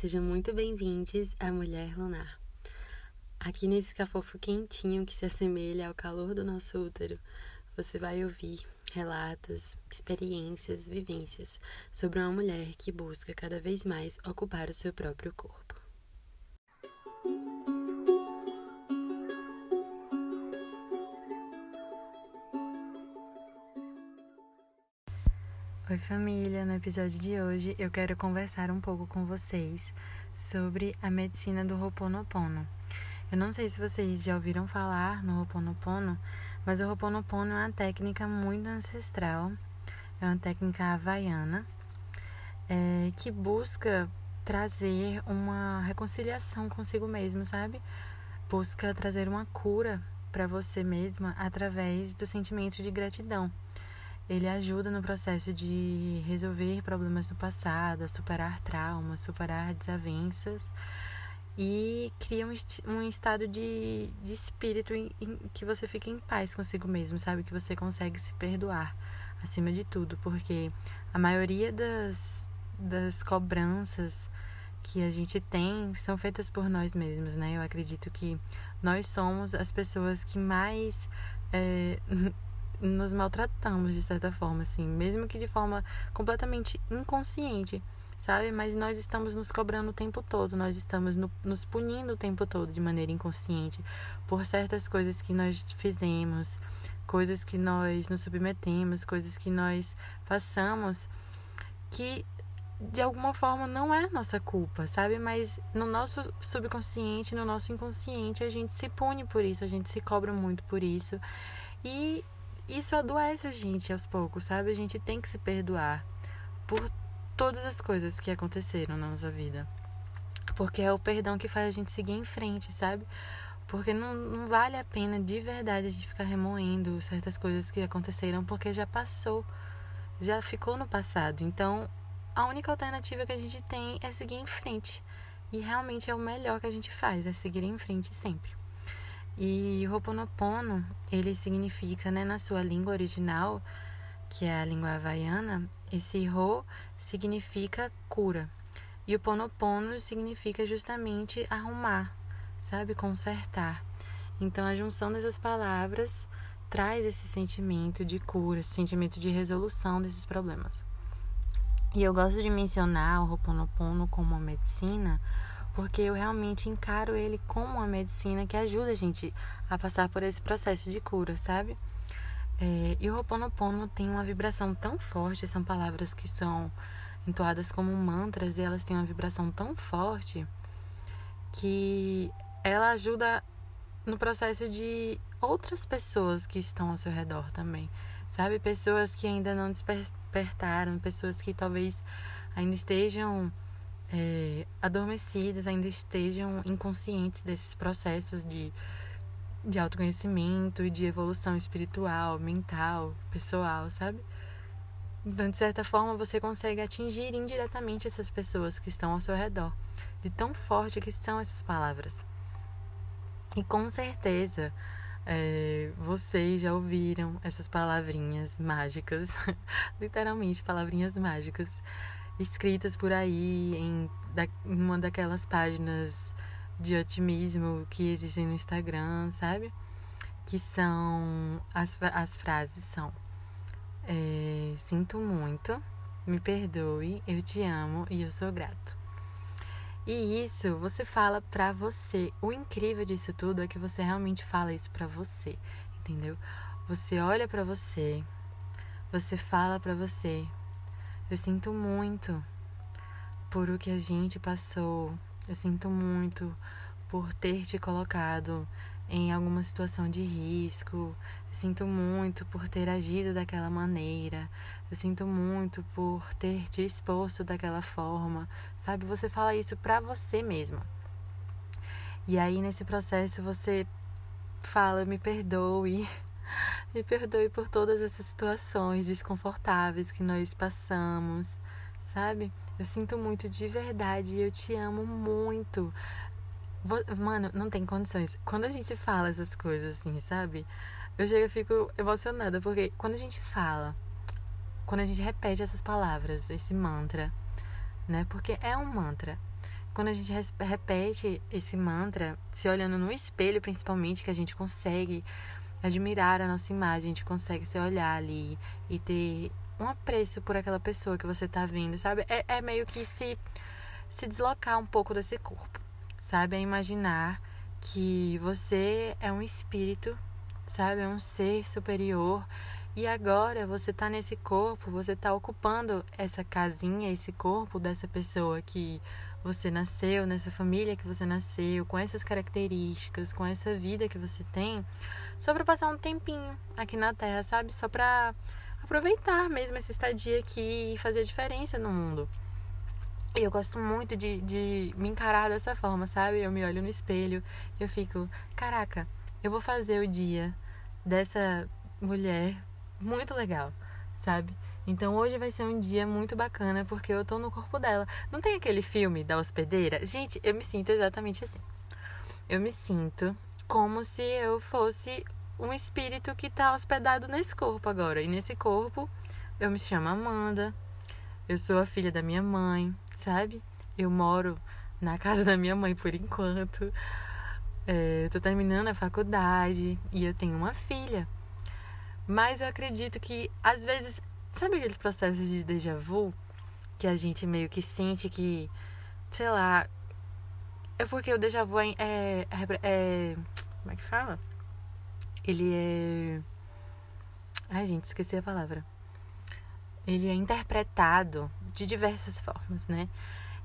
sejam muito bem-vindos à Mulher Lunar. Aqui nesse cafofo quentinho que se assemelha ao calor do nosso útero, você vai ouvir relatos, experiências, vivências sobre uma mulher que busca cada vez mais ocupar o seu próprio corpo. Família! No episódio de hoje eu quero conversar um pouco com vocês sobre a medicina do Ho'oponopono. Eu não sei se vocês já ouviram falar no Ho'oponopono, mas o Ho'oponopono é uma técnica muito ancestral, é uma técnica havaiana é, que busca trazer uma reconciliação consigo mesmo, sabe? Busca trazer uma cura para você mesma através do sentimento de gratidão. Ele ajuda no processo de resolver problemas do passado, a superar traumas, superar desavenças e cria um, um estado de, de espírito em, em, que você fica em paz consigo mesmo, sabe? Que você consegue se perdoar acima de tudo, porque a maioria das, das cobranças que a gente tem são feitas por nós mesmos, né? Eu acredito que nós somos as pessoas que mais. É, nos maltratamos de certa forma, assim, mesmo que de forma completamente inconsciente, sabe? Mas nós estamos nos cobrando o tempo todo, nós estamos no, nos punindo o tempo todo de maneira inconsciente por certas coisas que nós fizemos, coisas que nós nos submetemos, coisas que nós passamos que de alguma forma não é nossa culpa, sabe? Mas no nosso subconsciente, no nosso inconsciente, a gente se pune por isso, a gente se cobra muito por isso. E isso adoece a gente aos poucos, sabe? A gente tem que se perdoar por todas as coisas que aconteceram na nossa vida. Porque é o perdão que faz a gente seguir em frente, sabe? Porque não, não vale a pena de verdade a gente ficar remoendo certas coisas que aconteceram, porque já passou, já ficou no passado. Então, a única alternativa que a gente tem é seguir em frente. E realmente é o melhor que a gente faz, é seguir em frente sempre. E Ho'oponopono, ele significa, né, na sua língua original, que é a língua havaiana, esse Ho significa cura. E o Ponopono significa justamente arrumar, sabe? Consertar. Então a junção dessas palavras traz esse sentimento de cura, esse sentimento de resolução desses problemas. E eu gosto de mencionar o Ho'oponopono como uma medicina porque eu realmente encaro ele como uma medicina que ajuda a gente a passar por esse processo de cura, sabe? É, e o Ho'oponopono tem uma vibração tão forte, são palavras que são entoadas como mantras e elas têm uma vibração tão forte que ela ajuda no processo de outras pessoas que estão ao seu redor também, sabe? Pessoas que ainda não despertaram, pessoas que talvez ainda estejam é, adormecidas, ainda estejam inconscientes desses processos de, de autoconhecimento e de evolução espiritual, mental, pessoal, sabe? Então, de certa forma, você consegue atingir indiretamente essas pessoas que estão ao seu redor, de tão forte que são essas palavras. E com certeza, é, vocês já ouviram essas palavrinhas mágicas, literalmente palavrinhas mágicas, escritas por aí em, da, uma daquelas páginas de otimismo que existem no Instagram, sabe? Que são as, as frases são é, sinto muito, me perdoe, eu te amo e eu sou grato. E isso você fala pra você. O incrível disso tudo é que você realmente fala isso pra você, entendeu? Você olha pra você, você fala pra você, eu sinto muito por o que a gente passou. Eu sinto muito por ter te colocado em alguma situação de risco. Eu sinto muito por ter agido daquela maneira. Eu sinto muito por ter te exposto daquela forma. Sabe? Você fala isso pra você mesma. E aí nesse processo você fala: "Me perdoe". Me perdoe por todas essas situações desconfortáveis que nós passamos, sabe? Eu sinto muito de verdade e eu te amo muito. Mano, não tem condições. Quando a gente fala essas coisas assim, sabe? Eu chego e fico emocionada, porque quando a gente fala, quando a gente repete essas palavras, esse mantra, né? Porque é um mantra. quando a gente repete esse mantra, se olhando no espelho, principalmente, que a gente consegue admirar a nossa imagem, a gente consegue se olhar ali e ter um apreço por aquela pessoa que você tá vendo, sabe? É, é meio que se, se deslocar um pouco desse corpo, sabe? É imaginar que você é um espírito, sabe? É um ser superior. E agora você tá nesse corpo, você tá ocupando essa casinha, esse corpo dessa pessoa que você nasceu, nessa família que você nasceu, com essas características, com essa vida que você tem, só para passar um tempinho aqui na Terra, sabe? Só para aproveitar mesmo essa estadia aqui e fazer diferença no mundo. E eu gosto muito de, de me encarar dessa forma, sabe? Eu me olho no espelho eu fico, caraca, eu vou fazer o dia dessa mulher muito legal, sabe? Então hoje vai ser um dia muito bacana porque eu tô no corpo dela. Não tem aquele filme da hospedeira? Gente, eu me sinto exatamente assim. Eu me sinto como se eu fosse um espírito que tá hospedado nesse corpo agora. E nesse corpo eu me chamo Amanda. Eu sou a filha da minha mãe, sabe? Eu moro na casa da minha mãe por enquanto. É, eu tô terminando a faculdade e eu tenho uma filha. Mas eu acredito que às vezes Sabe aqueles processos de déjà vu? Que a gente meio que sente que, sei lá. É porque o déjà vu é. é, é como é que fala? Ele é. Ai, gente, esqueci a palavra. Ele é interpretado de diversas formas, né?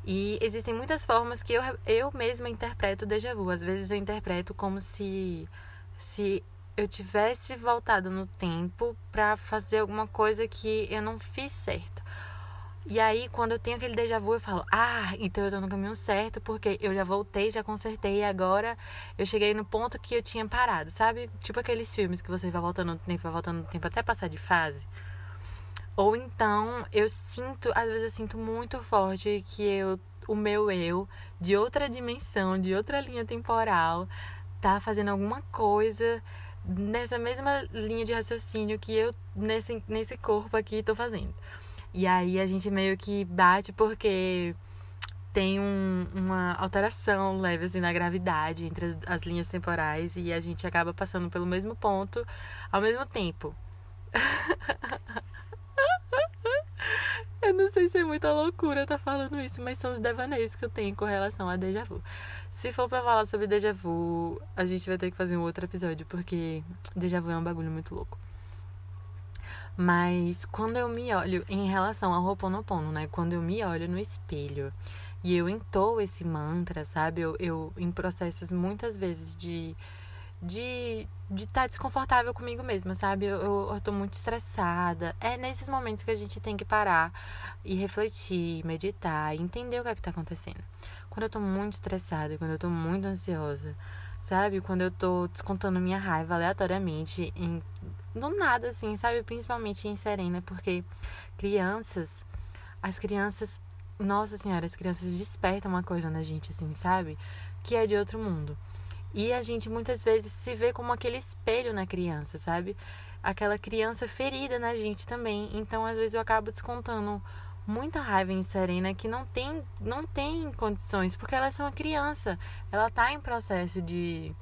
E existem muitas formas que eu, eu mesma interpreto o déjà vu. Às vezes eu interpreto como se, se eu tivesse voltado no tempo para fazer alguma coisa que eu não fiz certo. E aí, quando eu tenho aquele déjà vu, eu falo: Ah, então eu tô no caminho certo, porque eu já voltei, já consertei, e agora eu cheguei no ponto que eu tinha parado, sabe? Tipo aqueles filmes que você vai voltando no tempo, vai voltando no tempo até passar de fase. Ou então, eu sinto, às vezes eu sinto muito forte que eu, o meu eu, de outra dimensão, de outra linha temporal, tá fazendo alguma coisa nessa mesma linha de raciocínio que eu, nesse, nesse corpo aqui, tô fazendo. E aí a gente meio que bate porque tem um, uma alteração leve assim na gravidade entre as, as, linhas temporais e a gente acaba passando pelo mesmo ponto ao mesmo tempo. eu não sei se é muita loucura estar tá falando isso, mas são os devaneios que eu tenho com relação a déjà vu. Se for pra falar sobre déjà vu, a gente vai ter que fazer um outro episódio, porque déjà vu é um bagulho muito louco. Mas quando eu me olho em relação ao Ho'oponopono, né? Quando eu me olho no espelho e eu entoo esse mantra, sabe? Eu, eu em processos muitas vezes de de de estar tá desconfortável comigo mesma, sabe? Eu, eu, eu tô muito estressada. É nesses momentos que a gente tem que parar e refletir, meditar, entender o que é que tá acontecendo quando eu tô muito estressada, quando eu tô muito ansiosa, sabe? Quando eu tô descontando minha raiva aleatoriamente em do nada assim, sabe? Principalmente em Serena, porque crianças, as crianças, nossa senhora, as crianças despertam uma coisa na gente assim, sabe? Que é de outro mundo. E a gente muitas vezes se vê como aquele espelho na criança, sabe? Aquela criança ferida na gente também. Então, às vezes eu acabo descontando muita raiva em Serena que não tem, não tem condições, porque ela é uma criança. Ela está em processo de,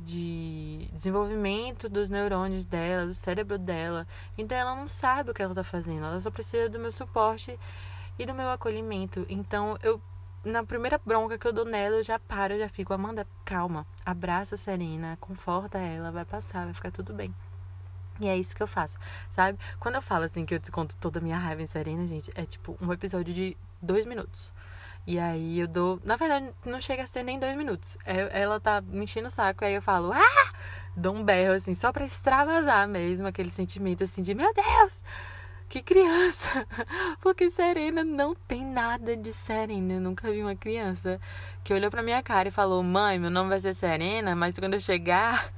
de desenvolvimento dos neurônios dela, do cérebro dela. Então ela não sabe o que ela está fazendo. Ela só precisa do meu suporte e do meu acolhimento. Então eu na primeira bronca que eu dou nela, eu já paro, eu já fico, Amanda, calma, abraça a Serena, conforta ela, vai passar, vai ficar tudo bem. E é isso que eu faço, sabe? Quando eu falo assim que eu desconto toda a minha raiva em Serena, gente, é tipo um episódio de dois minutos. E aí eu dou. Na verdade, não chega a ser nem dois minutos. É, ela tá me enchendo o saco, aí eu falo, ah! Dou um berro, assim, só pra extravasar mesmo aquele sentimento assim de meu Deus! Que criança! Porque Serena não tem nada de Serena. Eu nunca vi uma criança que olhou pra minha cara e falou: Mãe, meu nome vai ser Serena, mas quando eu chegar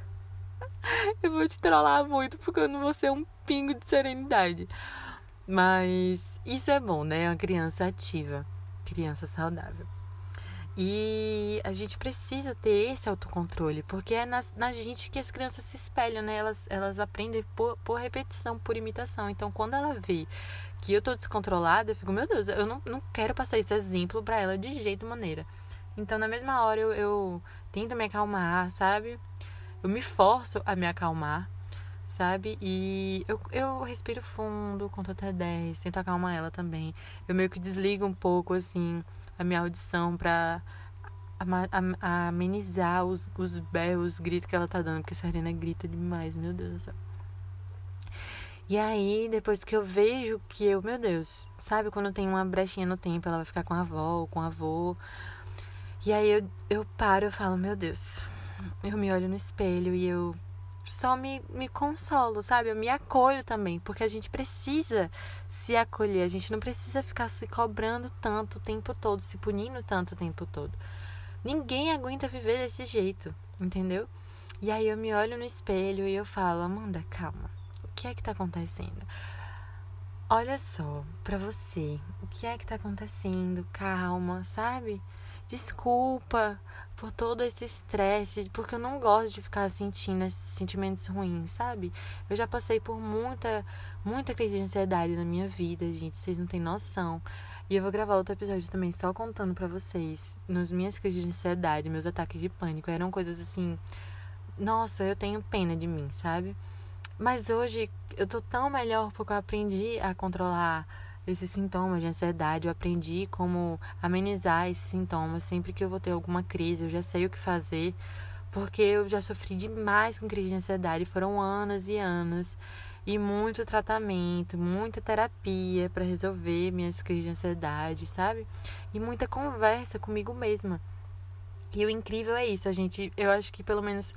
eu vou te trollar muito porque eu não vou ser um pingo de serenidade. Mas isso é bom, né? Uma criança ativa, criança saudável. E a gente precisa ter esse autocontrole, porque é na, na gente que as crianças se espelham, né? Elas, elas aprendem por, por repetição, por imitação. Então, quando ela vê que eu tô descontrolada, eu fico, meu Deus, eu não, não quero passar esse exemplo para ela de jeito maneira. Então, na mesma hora, eu, eu tento me acalmar, sabe? Eu me forço a me acalmar, sabe? E eu, eu respiro fundo, conto até 10, tento acalmar ela também. Eu meio que desligo um pouco, assim, a minha audição pra amenizar os, os berros, os gritos que ela tá dando, porque a Serena grita demais, meu Deus do céu. E aí, depois que eu vejo que eu, meu Deus, sabe quando tem uma brechinha no tempo, ela vai ficar com a avó ou com o avô. E aí eu, eu paro, eu falo, meu Deus. Eu me olho no espelho e eu só me, me consolo, sabe? Eu me acolho também, porque a gente precisa se acolher, a gente não precisa ficar se cobrando tanto o tempo todo, se punindo tanto o tempo todo. Ninguém aguenta viver desse jeito, entendeu? E aí eu me olho no espelho e eu falo, Amanda, calma. O que é que tá acontecendo? Olha só, pra você, o que é que tá acontecendo? Calma, sabe? Desculpa por todo esse estresse, porque eu não gosto de ficar sentindo esses sentimentos ruins, sabe? Eu já passei por muita, muita crise de ansiedade na minha vida, gente, vocês não têm noção. E eu vou gravar outro episódio também só contando para vocês. Nas minhas crises de ansiedade, meus ataques de pânico, eram coisas assim. Nossa, eu tenho pena de mim, sabe? Mas hoje eu tô tão melhor porque eu aprendi a controlar esses sintomas de ansiedade. Eu aprendi como amenizar esses sintomas sempre que eu vou ter alguma crise. Eu já sei o que fazer, porque eu já sofri demais com crise de ansiedade. Foram anos e anos e muito tratamento, muita terapia para resolver minhas crises de ansiedade, sabe? E muita conversa comigo mesma. E o incrível é isso, a gente, eu acho que pelo menos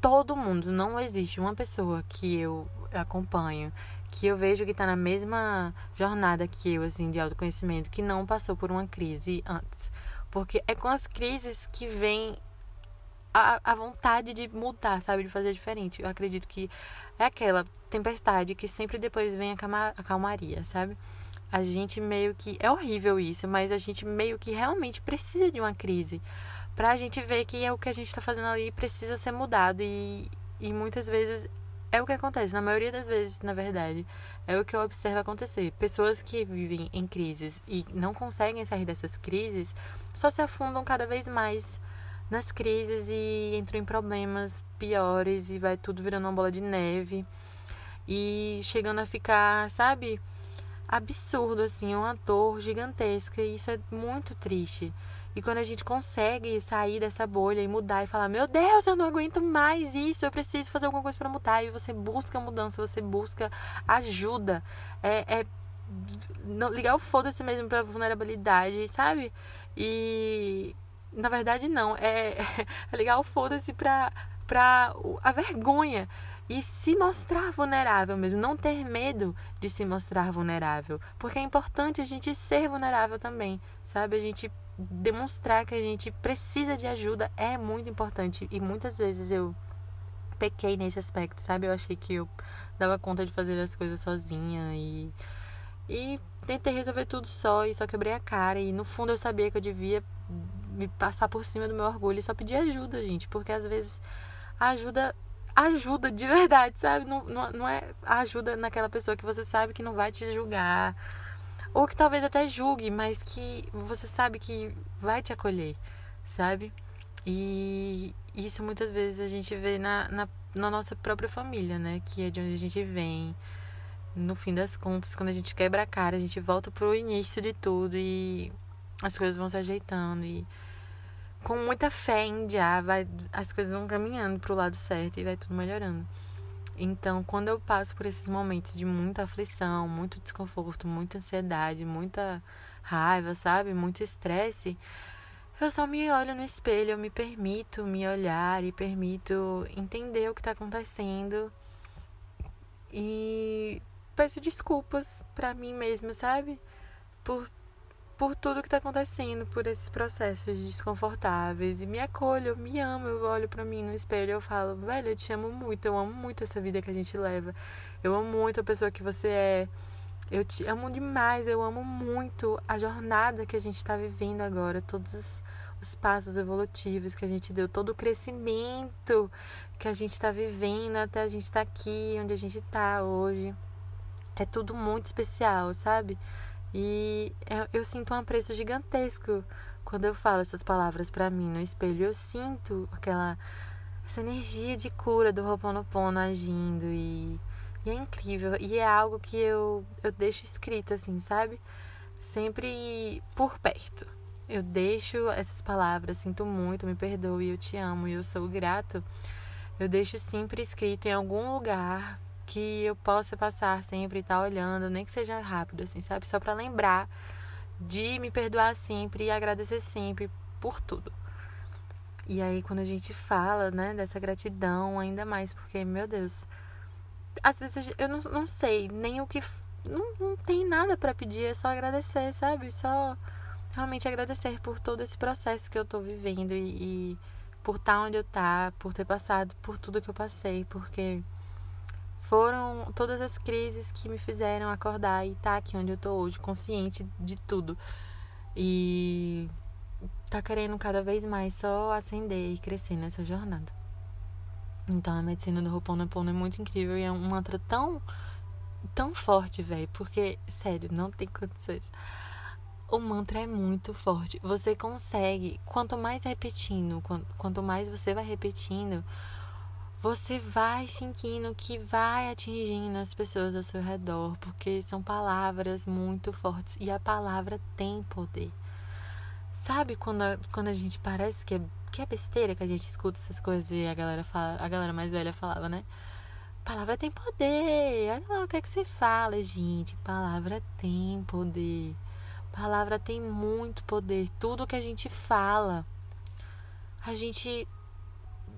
todo mundo, não existe uma pessoa que eu acompanho que eu vejo que está na mesma jornada que eu, assim, de autoconhecimento, que não passou por uma crise antes. Porque é com as crises que vem a, a vontade de mudar, sabe? De fazer diferente. Eu acredito que é aquela tempestade que sempre depois vem a, calma, a calmaria, sabe? A gente meio que. É horrível isso, mas a gente meio que realmente precisa de uma crise. Pra gente ver que é o que a gente tá fazendo ali precisa ser mudado. E, e muitas vezes é o que acontece, na maioria das vezes, na verdade. É o que eu observo acontecer. Pessoas que vivem em crises e não conseguem sair dessas crises só se afundam cada vez mais nas crises e entram em problemas piores e vai tudo virando uma bola de neve e chegando a ficar, sabe, absurdo assim, uma dor gigantesca e isso é muito triste. E quando a gente consegue sair dessa bolha e mudar e falar: Meu Deus, eu não aguento mais isso, eu preciso fazer alguma coisa para mudar. E você busca mudança, você busca ajuda. É, é ligar o foda-se mesmo pra vulnerabilidade, sabe? E. Na verdade, não. É, é ligar o foda-se pra, pra a vergonha e se mostrar vulnerável mesmo, não ter medo de se mostrar vulnerável, porque é importante a gente ser vulnerável também, sabe? A gente demonstrar que a gente precisa de ajuda é muito importante. E muitas vezes eu pequei nesse aspecto, sabe? Eu achei que eu dava conta de fazer as coisas sozinha e. E tentei resolver tudo só e só quebrei a cara. E no fundo eu sabia que eu devia me passar por cima do meu orgulho e só pedir ajuda, gente. Porque às vezes a ajuda ajuda de verdade, sabe? Não, não, não é ajuda naquela pessoa que você sabe que não vai te julgar ou que talvez até julgue, mas que você sabe que vai te acolher, sabe? E isso muitas vezes a gente vê na, na, na nossa própria família, né? Que é de onde a gente vem. No fim das contas, quando a gente quebra a cara, a gente volta pro início de tudo e as coisas vão se ajeitando e com muita fé em já vai, as coisas vão caminhando pro lado certo e vai tudo melhorando. Então, quando eu passo por esses momentos de muita aflição, muito desconforto, muita ansiedade, muita raiva, sabe? Muito estresse, eu só me olho no espelho, eu me permito me olhar e permito entender o que está acontecendo e peço desculpas para mim mesma, sabe? Por por tudo que está acontecendo, por esses processos desconfortáveis. E me acolho, eu me amo, eu olho para mim no espelho e eu falo, velho, eu te amo muito, eu amo muito essa vida que a gente leva. Eu amo muito a pessoa que você é. Eu te amo demais, eu amo muito a jornada que a gente está vivendo agora, todos os, os, passos evolutivos que a gente deu, todo o crescimento que a gente está vivendo até a gente estar tá aqui, onde a gente está hoje. É tudo muito especial, sabe? E eu, eu sinto um apreço gigantesco quando eu falo essas palavras para mim no espelho. Eu sinto aquela essa energia de cura do Ho'oponopono agindo e e é incrível. E é algo que eu, eu deixo escrito, assim, sabe? Sempre por perto. Eu deixo essas palavras, sinto muito, me perdoe, eu te amo e eu sou grato. Eu deixo sempre escrito em algum lugar que eu possa passar sempre e tá olhando, nem que seja rápido, assim, sabe? Só para lembrar de me perdoar sempre e agradecer sempre por tudo. E aí, quando a gente fala, né, dessa gratidão, ainda mais, porque, meu Deus, às vezes eu não, não sei nem o que. Não, não tem nada para pedir, é só agradecer, sabe? Só realmente agradecer por todo esse processo que eu tô vivendo e, e por estar tá onde eu tá, por ter passado por tudo que eu passei, porque foram todas as crises que me fizeram acordar e estar tá aqui onde eu tô hoje, consciente de tudo. E tá querendo cada vez mais só acender e crescer nessa jornada. Então a medicina do Ho'oponopono é muito incrível e é um mantra tão tão forte, velho, porque sério, não tem condições. O mantra é muito forte. Você consegue, quanto mais repetindo, quanto mais você vai repetindo, você vai sentindo que vai atingindo as pessoas ao seu redor, porque são palavras muito fortes e a palavra tem poder. Sabe quando a, quando a gente parece que é que é besteira que a gente escuta essas coisas e a galera fala, a galera mais velha falava, né? Palavra tem poder. Olha lá o que é que você fala, gente. Palavra tem poder. Palavra tem muito poder. Tudo que a gente fala, a gente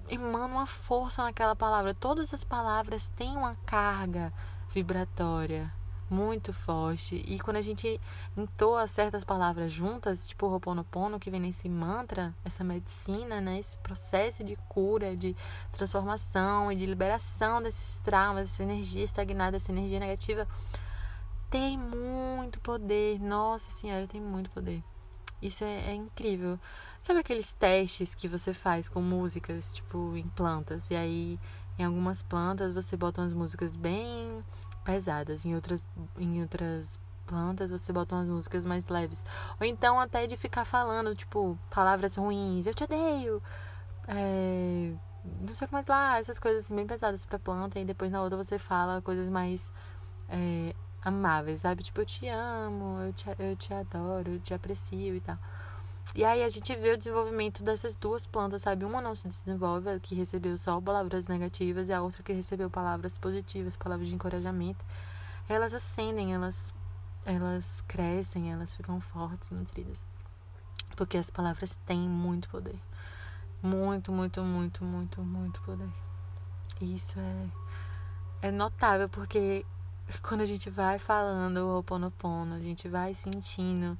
emana uma força naquela palavra. Todas as palavras têm uma carga vibratória muito forte. E quando a gente entoa certas palavras juntas, tipo o Ho'oponopono, que vem nesse mantra, essa medicina, né? Esse processo de cura, de transformação e de liberação desses traumas, essa energia estagnada, essa energia negativa, tem muito poder. Nossa Senhora, tem muito poder. Isso é, é incrível. Sabe aqueles testes que você faz com músicas, tipo, em plantas? E aí, em algumas plantas, você bota umas músicas bem pesadas. Em outras, em outras plantas você bota umas músicas mais leves. Ou então até de ficar falando, tipo, palavras ruins, eu te odeio. É, não sei o que mais lá, essas coisas assim, bem pesadas pra planta. E depois na outra você fala coisas mais é, amáveis, sabe? Tipo, eu te amo, eu te, eu te adoro, eu te aprecio e tal. E aí a gente vê o desenvolvimento dessas duas plantas, sabe? Uma não se desenvolve, a que recebeu só palavras negativas, e a outra que recebeu palavras positivas, palavras de encorajamento. Elas ascendem, elas, elas crescem, elas ficam fortes, nutridas. Porque as palavras têm muito poder. Muito, muito, muito, muito, muito poder. E isso é, é notável, porque quando a gente vai falando o Ho'oponopono, a gente vai sentindo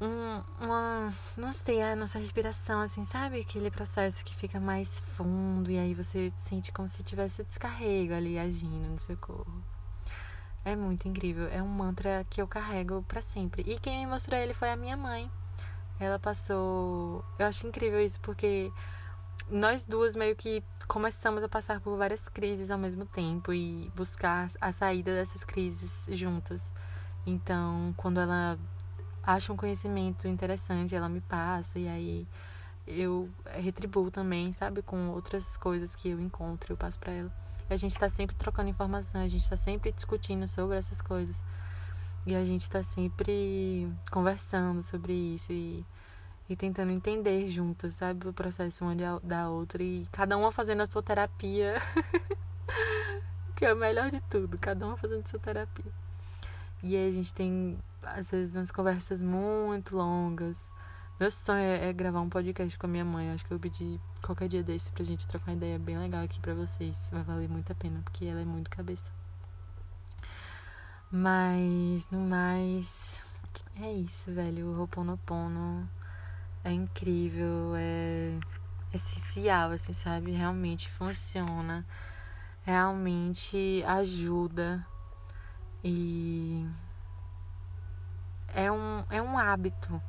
um, uma, não sei, a nossa respiração, assim, sabe? Aquele processo que fica mais fundo e aí você sente como se tivesse o descarrego ali agindo no seu corpo. É muito incrível. É um mantra que eu carrego para sempre. E quem me mostrou ele foi a minha mãe. Ela passou. Eu acho incrível isso porque nós duas meio que começamos a passar por várias crises ao mesmo tempo e buscar a saída dessas crises juntas. Então, quando ela acha um conhecimento interessante, ela me passa, e aí eu retribuo também, sabe? Com outras coisas que eu encontro, eu passo para ela. E a gente está sempre trocando informação, a gente está sempre discutindo sobre essas coisas. E a gente está sempre conversando sobre isso e, e tentando entender juntos, sabe? O processo uma da outra e cada uma fazendo a sua terapia. que é o melhor de tudo, cada uma fazendo a sua terapia. E aí a gente tem, às vezes, umas conversas muito longas. Meu sonho é, é gravar um podcast com a minha mãe. Eu acho que eu pedi qualquer dia desse pra gente trocar uma ideia bem legal aqui pra vocês. Vai valer muito a pena, porque ela é muito cabeça. Mas, no mais, é isso, velho. O Ho'oponopono é incrível, é essencial, assim, sabe? Realmente funciona. Realmente ajuda E é um, é um hábito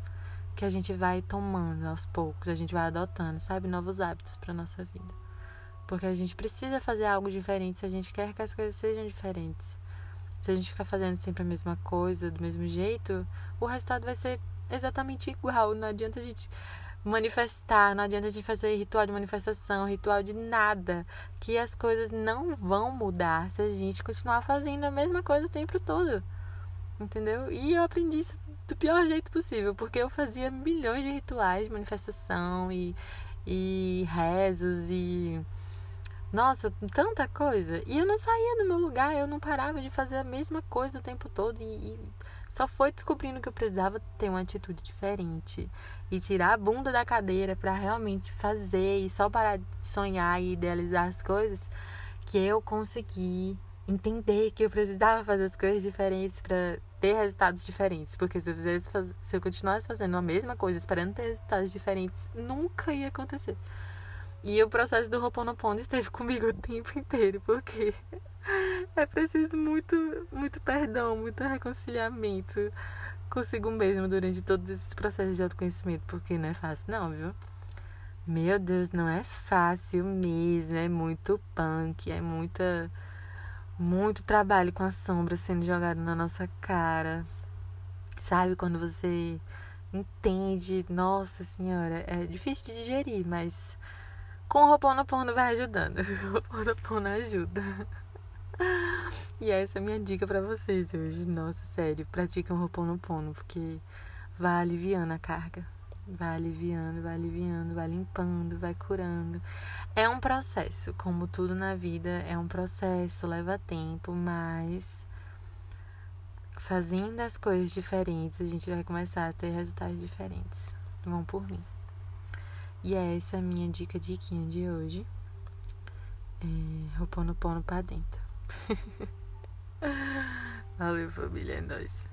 que a gente vai tomando aos poucos, a gente vai adotando, sabe? Novos hábitos para nossa vida. Porque a gente precisa fazer algo diferente se a gente quer que as coisas sejam diferentes. Se a gente ficar fazendo sempre a mesma coisa, do mesmo jeito, o resultado vai ser exatamente igual. Não adianta a gente manifestar, não adianta a gente fazer ritual de manifestação, ritual de nada, que as coisas não vão mudar se a gente continuar fazendo a mesma coisa o tempo todo. Entendeu? E eu aprendi isso do pior jeito possível, porque eu fazia milhões de rituais de manifestação e, e rezos e. Nossa, tanta coisa. E eu não saía do meu lugar, eu não parava de fazer a mesma coisa o tempo todo. E, e só foi descobrindo que eu precisava ter uma atitude diferente e tirar a bunda da cadeira para realmente fazer e só parar de sonhar e idealizar as coisas que eu consegui entender que eu precisava fazer as coisas diferentes para ter resultados diferentes, porque se eu fizesse se eu continuasse fazendo a mesma coisa esperando ter resultados diferentes, nunca ia acontecer. E o processo do Ho'oponopono esteve comigo o tempo inteiro, porque é preciso muito, muito perdão, muito reconciliamento consigo mesmo durante todos esses processos de autoconhecimento, porque não é fácil, não, viu? Meu Deus, não é fácil mesmo, é muito punk, é muita muito trabalho com a sombra sendo jogado na nossa cara. Sabe quando você entende, nossa senhora, é difícil de digerir, mas com o Ho'oponopono vai ajudando. O Ho'oponopono ajuda. E essa é a minha dica para vocês hoje. Nossa, sério, pratiquem o Ho'oponopono, porque vai aliviando a carga. Vai aliviando, vai aliviando, vai limpando, vai curando. É um processo, como tudo na vida, é um processo, leva tempo, mas fazendo as coisas diferentes, a gente vai começar a ter resultados diferentes. Vão por mim. E essa é a minha dica diquinha de hoje. É, Ho'oponopono pra dentro. Valeu, família, é nóis.